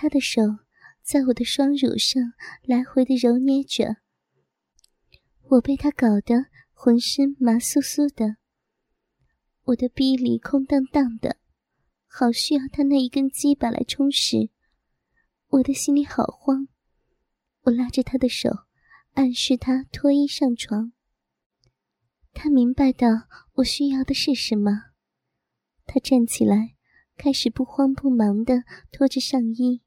他的手在我的双乳上来回的揉捏着，我被他搞得浑身麻酥酥的，我的逼里空荡荡的，好需要他那一根鸡巴来充实。我的心里好慌，我拉着他的手，暗示他脱衣上床。他明白到我需要的是什么，他站起来，开始不慌不忙地脱着上衣。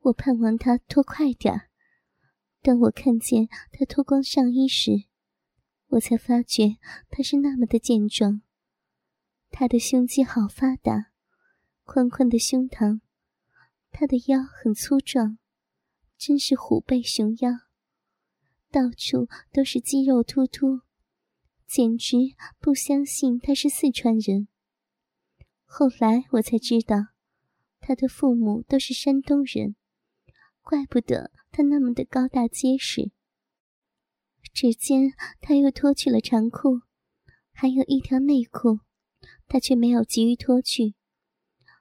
我盼望他脱快点。当我看见他脱光上衣时，我才发觉他是那么的健壮。他的胸肌好发达，宽宽的胸膛，他的腰很粗壮，真是虎背熊腰，到处都是肌肉突突。简直不相信他是四川人。后来我才知道，他的父母都是山东人，怪不得他那么的高大结实。只见他又脱去了长裤，还有一条内裤，他却没有急于脱去，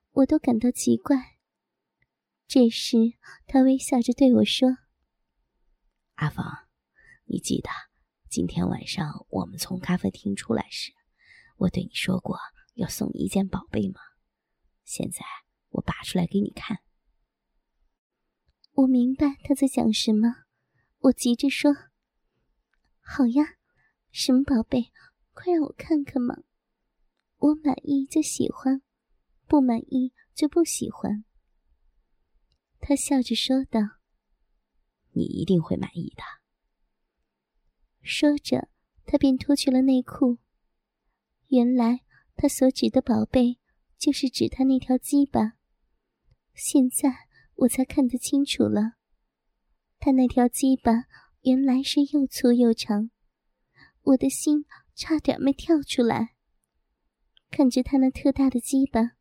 我都感到奇怪。这时他微笑着对我说：“阿芳，你记得。”今天晚上我们从咖啡厅出来时，我对你说过要送你一件宝贝吗？现在我拔出来给你看。我明白他在讲什么，我急着说：“好呀，什么宝贝？快让我看看嘛！我满意就喜欢，不满意就不喜欢。”他笑着说道：“你一定会满意的。”说着，他便脱去了内裤。原来他所指的宝贝，就是指他那条鸡巴。现在我才看得清楚了，他那条鸡巴原来是又粗又长。我的心差点没跳出来。看着他那特大的鸡巴，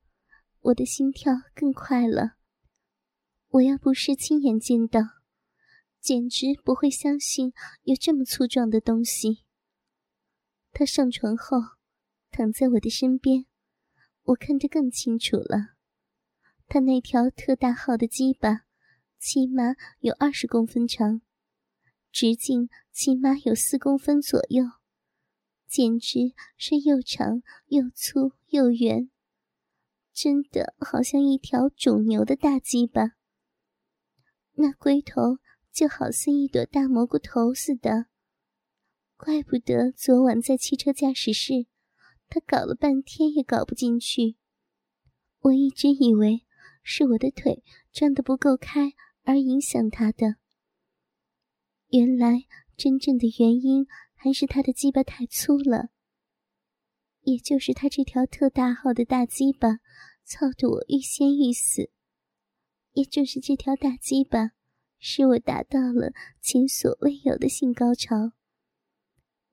我的心跳更快了。我要不是亲眼见到。简直不会相信有这么粗壮的东西。他上床后，躺在我的身边，我看得更清楚了。他那条特大号的鸡巴，起码有二十公分长，直径起码有四公分左右，简直是又长又粗又圆，真的好像一条种牛的大鸡巴。那龟头。就好似一朵大蘑菇头似的，怪不得昨晚在汽车驾驶室，他搞了半天也搞不进去。我一直以为是我的腿张得不够开而影响他的，原来真正的原因还是他的鸡巴太粗了。也就是他这条特大号的大鸡巴，操得我欲仙欲死。也就是这条大鸡巴。使我达到了前所未有的性高潮，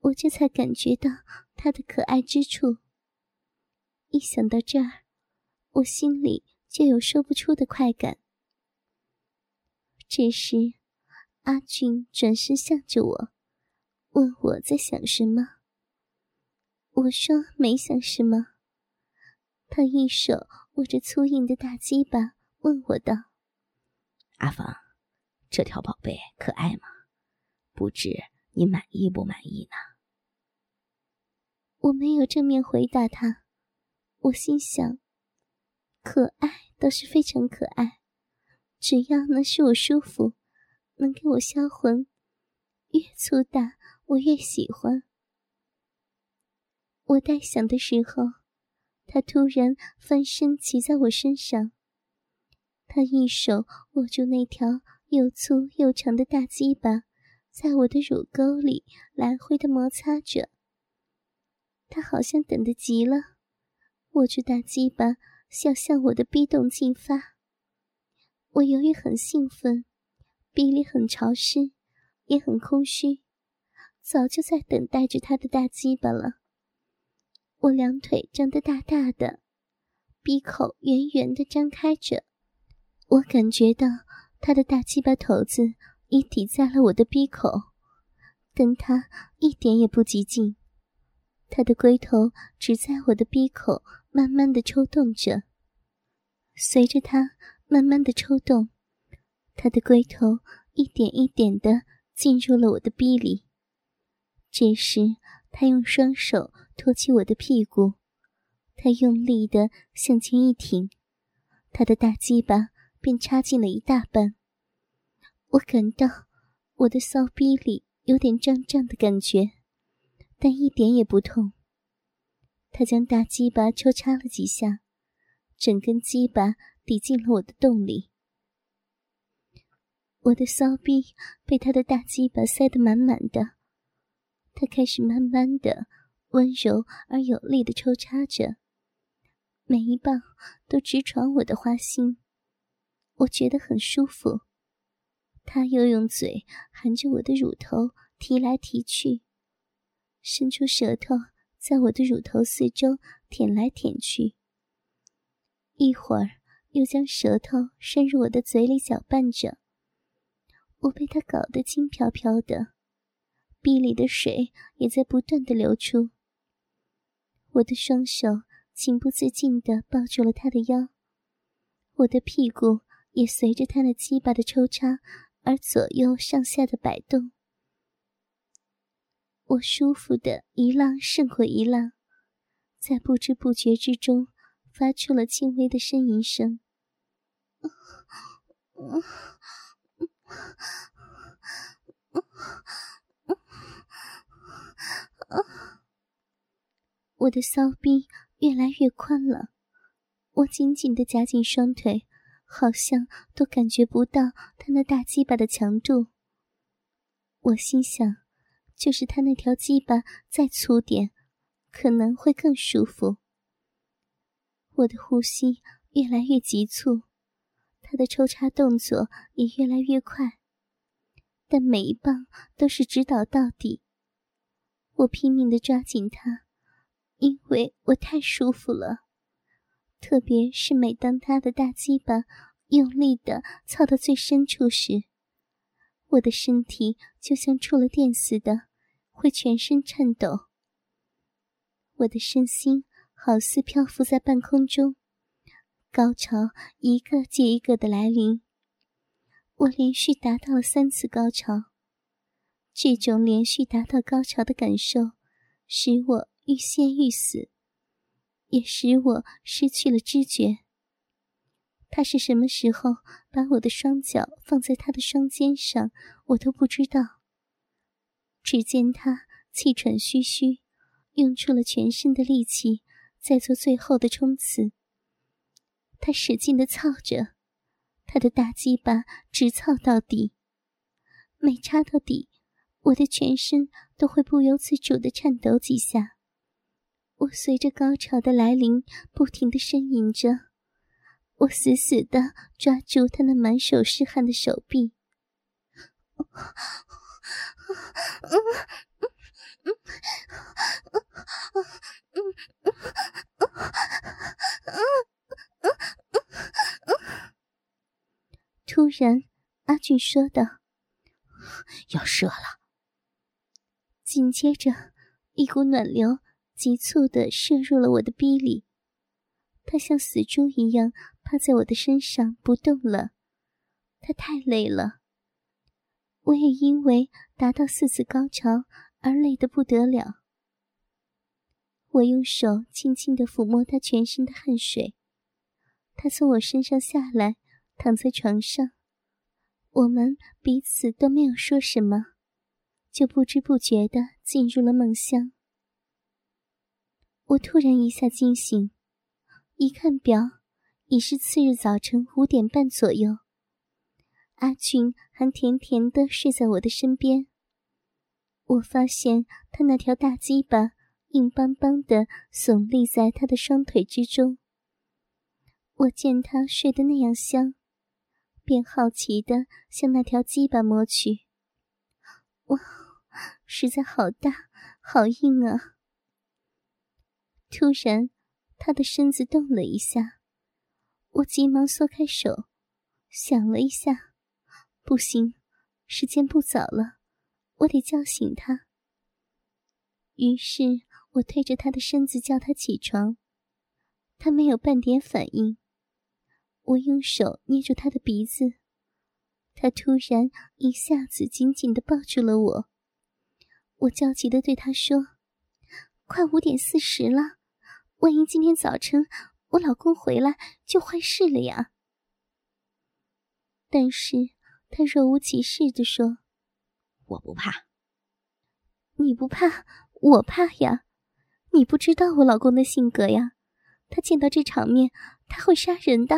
我这才感觉到他的可爱之处。一想到这儿，我心里就有说不出的快感。这时，阿俊转身向着我，问我在想什么。我说没想什么。他一手握着粗硬的大鸡巴，问我道：“阿芳。”这条宝贝可爱吗？不知你满意不满意呢？我没有正面回答他，我心想：可爱倒是非常可爱，只要能使我舒服，能给我销魂，越粗大我越喜欢。我待想的时候，他突然翻身骑在我身上，他一手握住那条。又粗又长的大鸡巴在我的乳沟里来回的摩擦着，他好像等得急了，握住大鸡巴想向我的逼洞进发。我由于很兴奋，逼里很潮湿，也很空虚，早就在等待着他的大鸡巴了。我两腿张得大大的，鼻口圆圆的张开着，我感觉到。他的大鸡巴头子已抵在了我的鼻口，但他一点也不激进。他的龟头只在我的鼻口慢慢的抽动着，随着他慢慢的抽动，他的龟头一点一点的进入了我的逼里。这时，他用双手托起我的屁股，他用力的向前一挺，他的大鸡巴便插进了一大半。我感到我的骚逼里有点胀胀的感觉，但一点也不痛。他将大鸡巴抽插了几下，整根鸡巴抵进了我的洞里。我的骚逼被他的大鸡巴塞得满满的。他开始慢慢的、温柔而有力的抽插着，每一棒都直闯我的花心，我觉得很舒服。他又用嘴含着我的乳头提来提去，伸出舌头在我的乳头四周舔来舔去，一会儿又将舌头伸入我的嘴里搅拌着，我被他搞得轻飘飘的。壁里的水也在不断的流出。我的双手情不自禁地抱住了他的腰，我的屁股也随着他那鸡巴的抽插而左右上下的摆动。我舒服的一浪胜过一浪，在不知不觉之中发出了轻微的呻吟声。我的骚逼越来越宽了，我紧紧的夹紧双腿，好像都感觉不到他那大鸡巴的强度。我心想，就是他那条鸡巴再粗点，可能会更舒服。我的呼吸越来越急促，他的抽插动作也越来越快，但每一棒都是直捣到底。我拼命的抓紧他。因为我太舒服了，特别是每当他的大鸡巴用力的操到最深处时，我的身体就像触了电似的，会全身颤抖。我的身心好似漂浮在半空中，高潮一个接一个的来临。我连续达到了三次高潮，这种连续达到高潮的感受，使我。欲仙欲死，也使我失去了知觉。他是什么时候把我的双脚放在他的双肩上，我都不知道。只见他气喘吁吁，用出了全身的力气，在做最后的冲刺。他使劲的操着，他的大鸡巴直操到底。每插到底，我的全身都会不由自主的颤抖几下。我随着高潮的来临，不停的呻吟着。我死死的抓住他那满手是汗的手臂。突然，阿俊说道：“要射了。”紧接着，一股暖流。急促的射入了我的逼里，他像死猪一样趴在我的身上不动了。他太累了，我也因为达到四次高潮而累得不得了。我用手轻轻的抚摸他全身的汗水，他从我身上下来，躺在床上。我们彼此都没有说什么，就不知不觉的进入了梦乡。我突然一下惊醒，一看表，已是次日早晨五点半左右。阿俊还甜甜的睡在我的身边。我发现他那条大鸡巴硬邦邦的耸立在他的双腿之中。我见他睡得那样香，便好奇的向那条鸡巴摸去。哇，实在好大，好硬啊！突然，他的身子动了一下，我急忙缩开手，想了一下，不行，时间不早了，我得叫醒他。于是我推着他的身子叫他起床，他没有半点反应。我用手捏住他的鼻子，他突然一下子紧紧的抱住了我。我焦急的对他说：“快五点四十了，万一今天早晨我老公回来就坏事了呀！”但是他若无其事的说：“我不怕。”你不怕，我怕呀！你不知道我老公的性格呀，他见到这场面他会杀人的。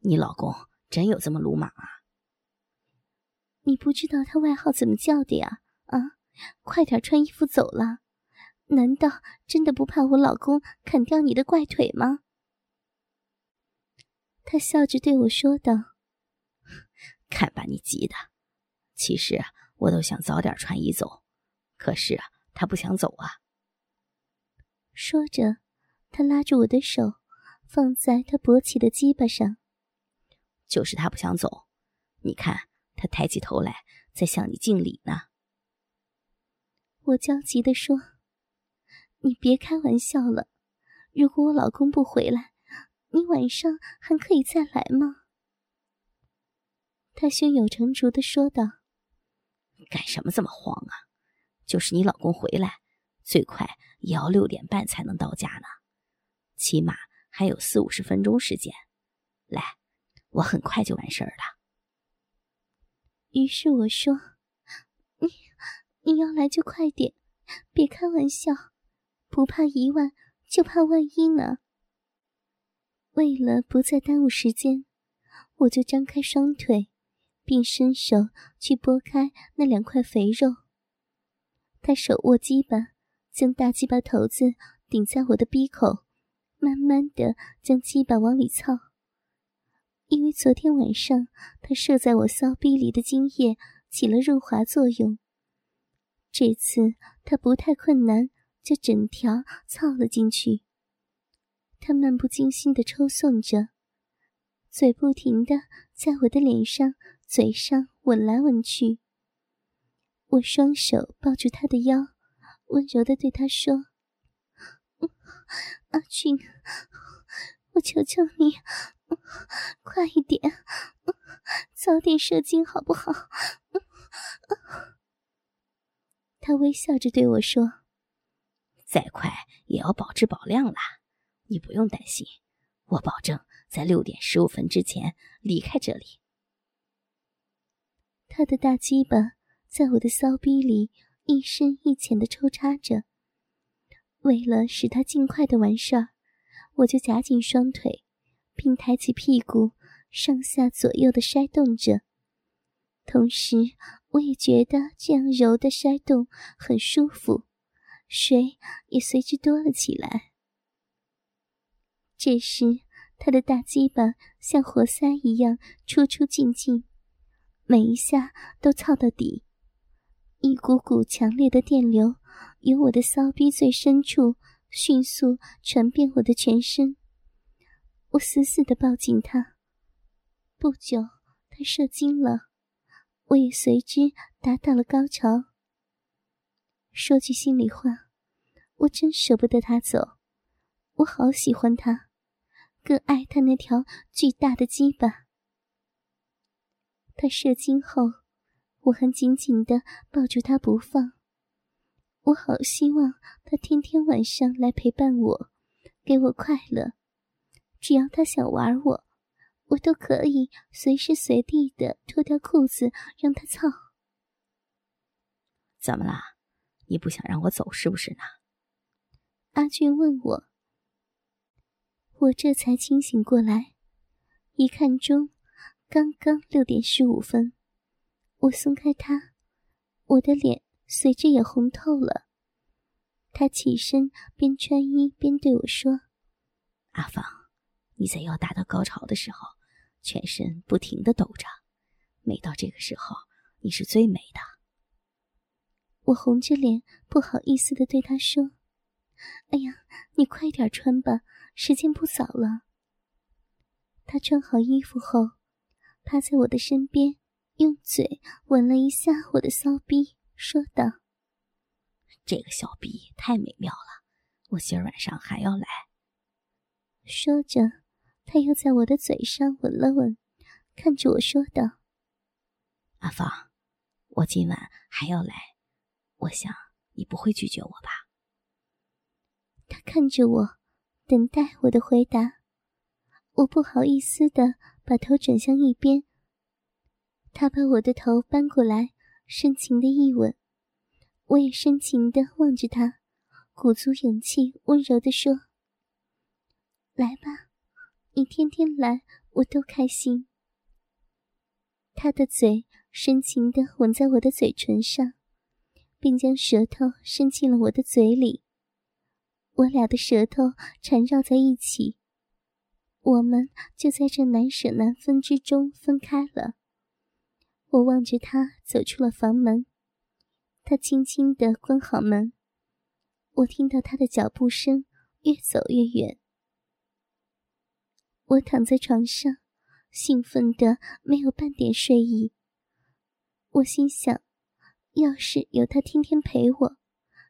你老公真有这么鲁莽啊？你不知道他外号怎么叫的呀？啊，快点穿衣服走了！难道真的不怕我老公砍掉你的怪腿吗？他笑着对我说道：“看把你急的，其实我都想早点穿衣走，可是他不想走啊。”说着，他拉住我的手，放在他勃起的鸡巴上。就是他不想走，你看他抬起头来，在向你敬礼呢。我焦急地说：“你别开玩笑了，如果我老公不回来，你晚上还可以再来吗？”他胸有成竹地说道：“干什么这么慌啊？就是你老公回来，最快也要六点半才能到家呢，起码还有四五十分钟时间。来。”我很快就完事儿了。于是我说：“你你要来就快点，别开玩笑，不怕一万就怕万一呢。”为了不再耽误时间，我就张开双腿，并伸手去拨开那两块肥肉。他手握鸡巴，将大鸡巴头子顶在我的鼻口，慢慢的将鸡巴往里操。因为昨天晚上他射在我骚逼里的精液起了润滑作用，这次他不太困难，就整条操了进去。他漫不经心的抽送着，嘴不停的在我的脸上、嘴上吻来吻去。我双手抱住他的腰，温柔的对他说：“阿俊，我求求你。”快一点，早点射精好不好？他微笑着对我说：“再快也要保质保量啦，你不用担心，我保证在六点十五分之前离开这里。”他的大鸡巴在我的骚逼里一深一浅的抽插着，为了使他尽快的完事儿，我就夹紧双腿。并抬起屁股，上下左右的筛动着，同时我也觉得这样柔的筛动很舒服，水也随之多了起来。这时，他的大鸡巴像活塞一样出出进进，每一下都操到底，一股股强烈的电流由我的骚逼最深处迅速传遍我的全身。我死死的抱紧他。不久，他射精了，我也随之达到了高潮。说句心里话，我真舍不得他走，我好喜欢他，更爱他那条巨大的鸡巴。他射精后，我还紧紧的抱住他不放。我好希望他天天晚上来陪伴我，给我快乐。只要他想玩我，我都可以随时随地的脱掉裤子让他操。怎么啦？你不想让我走是不是呢？阿俊问我。我这才清醒过来，一看钟，刚刚六点十五分。我松开他，我的脸随之也红透了。他起身，边穿衣边对我说：“阿芳。”你在要达到高潮的时候，全身不停的抖着，每到这个时候，你是最美的。我红着脸，不好意思的对他说：“哎呀，你快点穿吧，时间不早了。”他穿好衣服后，趴在我的身边，用嘴吻了一下我的骚逼，说道：“这个小逼太美妙了，我今儿晚上还要来。”说着。他又在我的嘴上吻了吻，看着我说道：“阿芳，我今晚还要来，我想你不会拒绝我吧？”他看着我，等待我的回答。我不好意思的把头转向一边。他把我的头搬过来，深情的一吻。我也深情的望着他，鼓足勇气，温柔的说：“来吧，你天天来，我都开心。”他的嘴深情的吻在我的嘴唇上，并将舌头伸进了我的嘴里。我俩的舌头缠绕在一起，我们就在这难舍难分之中分开了。我望着他走出了房门，他轻轻地关好门。我听到他的脚步声越走越远。我躺在床上，兴奋的没有半点睡意。我心想，要是有他天天陪我，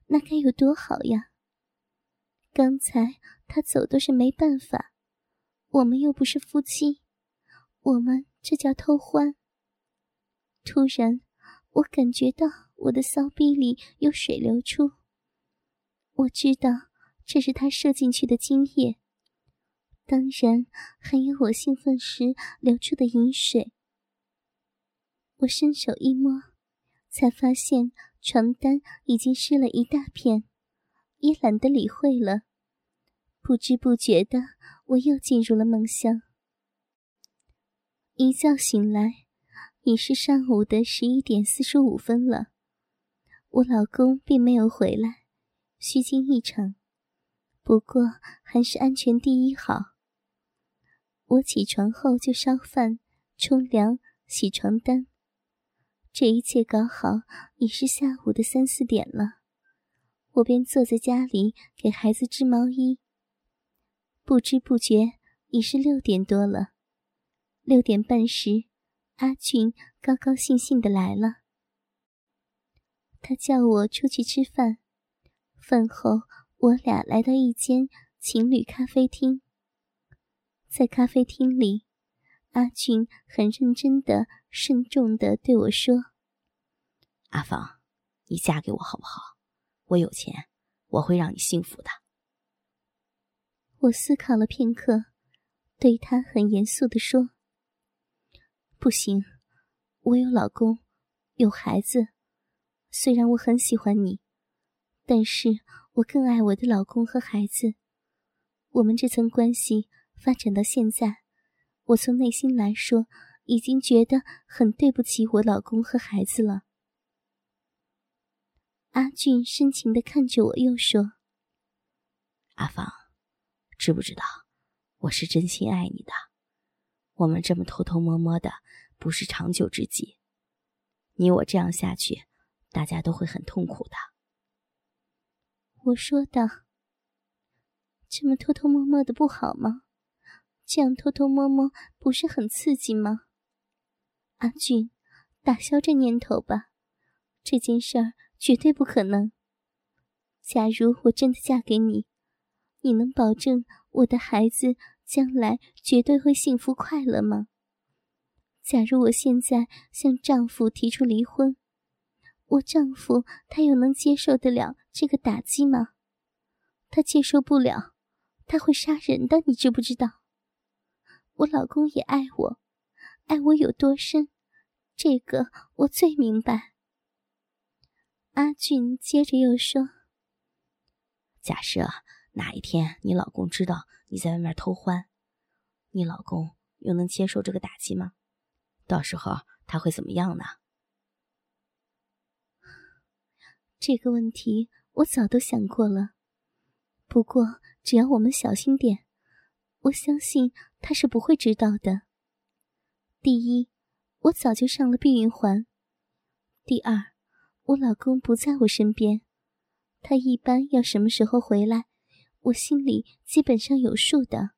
那该有多好呀！刚才他走都是没办法，我们又不是夫妻，我们这叫偷欢。突然，我感觉到我的骚逼里有水流出。我知道这是他射进去的精液，当然还有我兴奋时流出的饮水。我伸手一摸，才发现床单已经湿了一大片，也懒得理会了。不知不觉的，我又进入了梦乡。一觉醒来。已是上午的十一点四十五分了，我老公并没有回来，虚惊一场。不过还是安全第一好。我起床后就烧饭、冲凉、洗床单，这一切搞好已是下午的三四点了。我便坐在家里给孩子织毛衣。不知不觉已是六点多了，六点半时。阿俊高高兴兴的来了，他叫我出去吃饭。饭后，我俩来到一间情侣咖啡厅。在咖啡厅里，阿俊很认真的、慎重的对我说：“阿芳，你嫁给我好不好？我有钱，我会让你幸福的。”我思考了片刻，对他很严肃的说。不行，我有老公，有孩子。虽然我很喜欢你，但是我更爱我的老公和孩子。我们这层关系发展到现在，我从内心来说，已经觉得很对不起我老公和孩子了。阿俊深情的看着我，又说：“阿芳，知不知道，我是真心爱你的。我们这么偷偷摸摸的。”不是长久之计，你我这样下去，大家都会很痛苦的。我说道：“这么偷偷摸摸的不好吗？这样偷偷摸摸不是很刺激吗？”阿俊，打消这念头吧，这件事儿绝对不可能。假如我真的嫁给你，你能保证我的孩子将来绝对会幸福快乐吗？假如我现在向丈夫提出离婚，我丈夫他又能接受得了这个打击吗？他接受不了，他会杀人的，你知不知道？我老公也爱我，爱我有多深，这个我最明白。阿俊接着又说：“假设哪一天你老公知道你在外面偷欢，你老公又能接受这个打击吗？”到时候他会怎么样呢？这个问题我早都想过了。不过只要我们小心点，我相信他是不会知道的。第一，我早就上了避孕环；第二，我老公不在我身边，他一般要什么时候回来，我心里基本上有数的。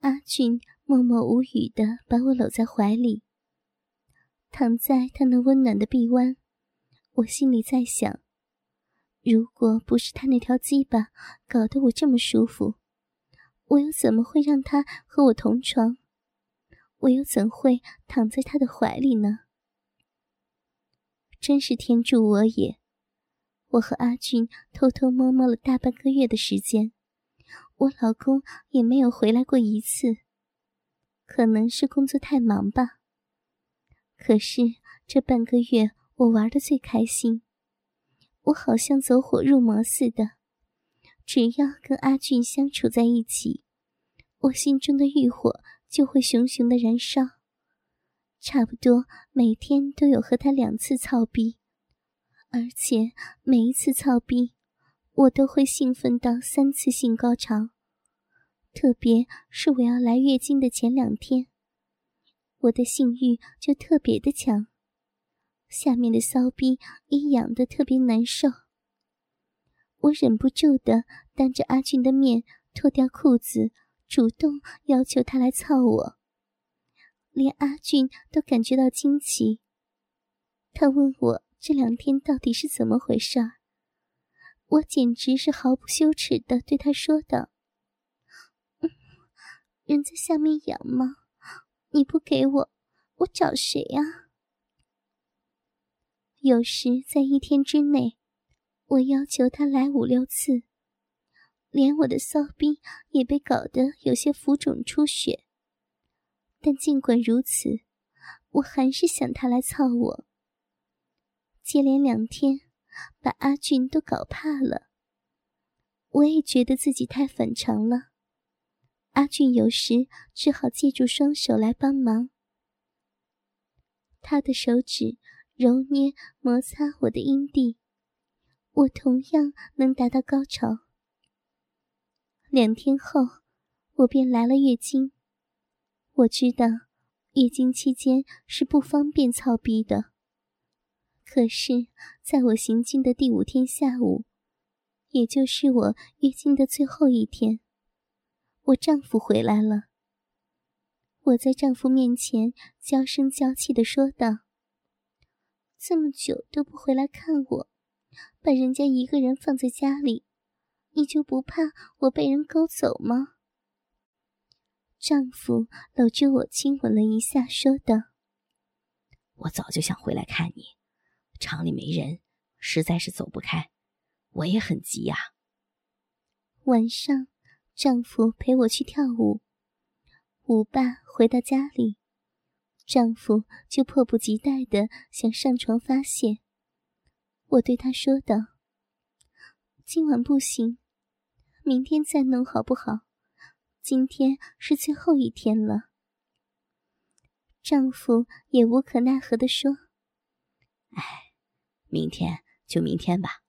阿俊。默默无语的把我搂在怀里，躺在他那温暖的臂弯，我心里在想：如果不是他那条鸡巴搞得我这么舒服，我又怎么会让他和我同床？我又怎会躺在他的怀里呢？真是天助我也！我和阿俊偷偷摸摸了大半个月的时间，我老公也没有回来过一次。可能是工作太忙吧。可是这半个月我玩的最开心，我好像走火入魔似的。只要跟阿俊相处在一起，我心中的欲火就会熊熊的燃烧。差不多每天都有和他两次操逼，而且每一次操逼，我都会兴奋到三次性高潮。特别是我要来月经的前两天，我的性欲就特别的强，下面的骚逼也痒得特别难受。我忍不住的当着阿俊的面脱掉裤子，主动要求他来操我。连阿俊都感觉到惊奇，他问我这两天到底是怎么回事。我简直是毫不羞耻的对他说道：“人在下面痒吗？你不给我，我找谁呀？”有时在一天之内。我要求他来五六次，连我的骚逼也被搞得有些浮肿出血。但尽管如此，我还是想他来操我。接连两天，把阿俊都搞怕了。我也觉得自己太反常了。阿俊有时只好借助双手来帮忙，他的手指揉捏摩擦我的阴蒂。我同样能达到高潮。两天后，我便来了月经。我知道，月经期间是不方便操逼的。可是，在我行进的第五天下午，也就是我月经的最后一天，我丈夫回来了。我在丈夫面前娇声娇气的说道：“这么久都不回来看我。”把人家一个人放在家里，你就不怕我被人勾走吗？丈夫搂着我亲吻了一下，说道：“我早就想回来看你，厂里没人，实在是走不开，我也很急呀。”晚上，丈夫陪我去跳舞，舞罢回到家里，丈夫就迫不及待的想上床发泄。我对他说道：“今晚不行，明天再弄好不好？今天是最后一天了。”丈夫也无可奈何的说：“哎，明天就明天吧。